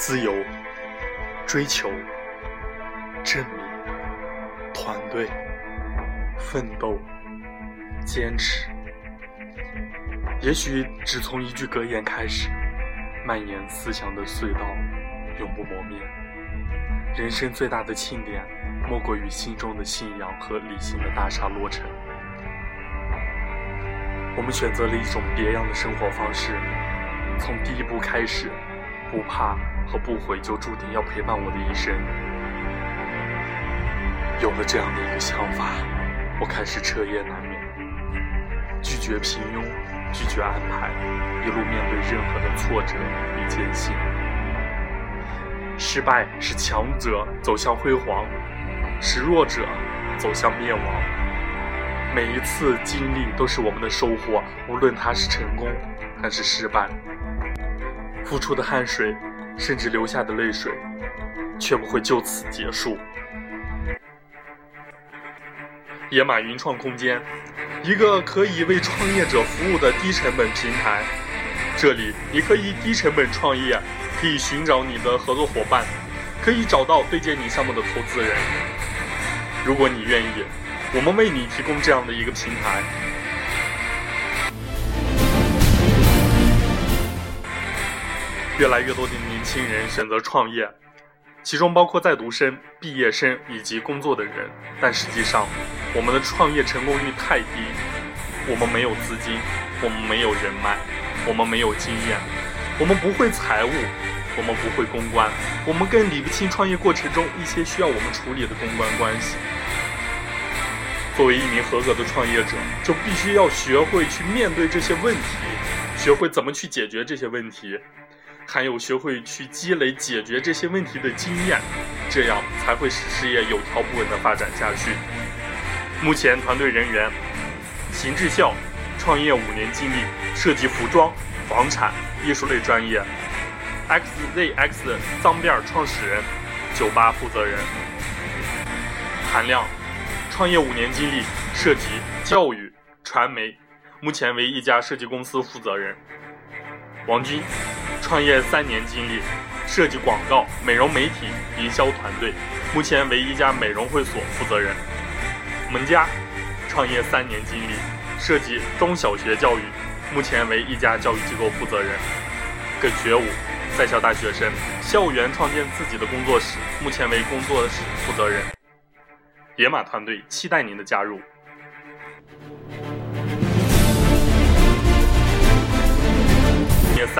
自由、追求、证明、团队、奋斗、坚持。也许只从一句格言开始，蔓延思想的隧道永不磨灭。人生最大的庆典，莫过于心中的信仰和理性的大厦落成。我们选择了一种别样的生活方式，从第一步开始，不怕和不悔就注定要陪伴我的一生。有了这样的一个想法，我开始彻夜难眠，拒绝平庸，拒绝安排，一路面对任何的挫折与艰辛。失败是强者走向辉煌，使弱者走向灭亡。每一次经历都是我们的收获，无论它是成功还是失败。付出的汗水，甚至流下的泪水，却不会就此结束。野马云创空间，一个可以为创业者服务的低成本平台。这里你可以低成本创业，可以寻找你的合作伙伴，可以找到对接你项目的投资人。如果你愿意。我们为你提供这样的一个平台。越来越多的年轻人选择创业，其中包括在读生、毕业生以及工作的人。但实际上，我们的创业成功率太低。我们没有资金，我们没有人脉，我们没有经验，我们不会财务，我们不会公关，我们更理不清创业过程中一些需要我们处理的公关关系。作为一名合格的创业者，就必须要学会去面对这些问题，学会怎么去解决这些问题，还有学会去积累解决这些问题的经验，这样才会使事业有条不紊地发展下去。目前团队人员：邢志孝，创业五年经历，设计服装、房产、艺术类专业；XZX 脏辫创始人，酒吧负责人；韩亮。创业五年经历，涉及教育、传媒，目前为一家设计公司负责人。王军，创业三年经历，设计广告、美容媒体营销团队，目前为一家美容会所负责人。蒙佳，创业三年经历，设计中小学教育，目前为一家教育机构负责人。耿学武，在校大学生，校园创建自己的工作室，目前为工作室负责人。野马团队期待您的加入。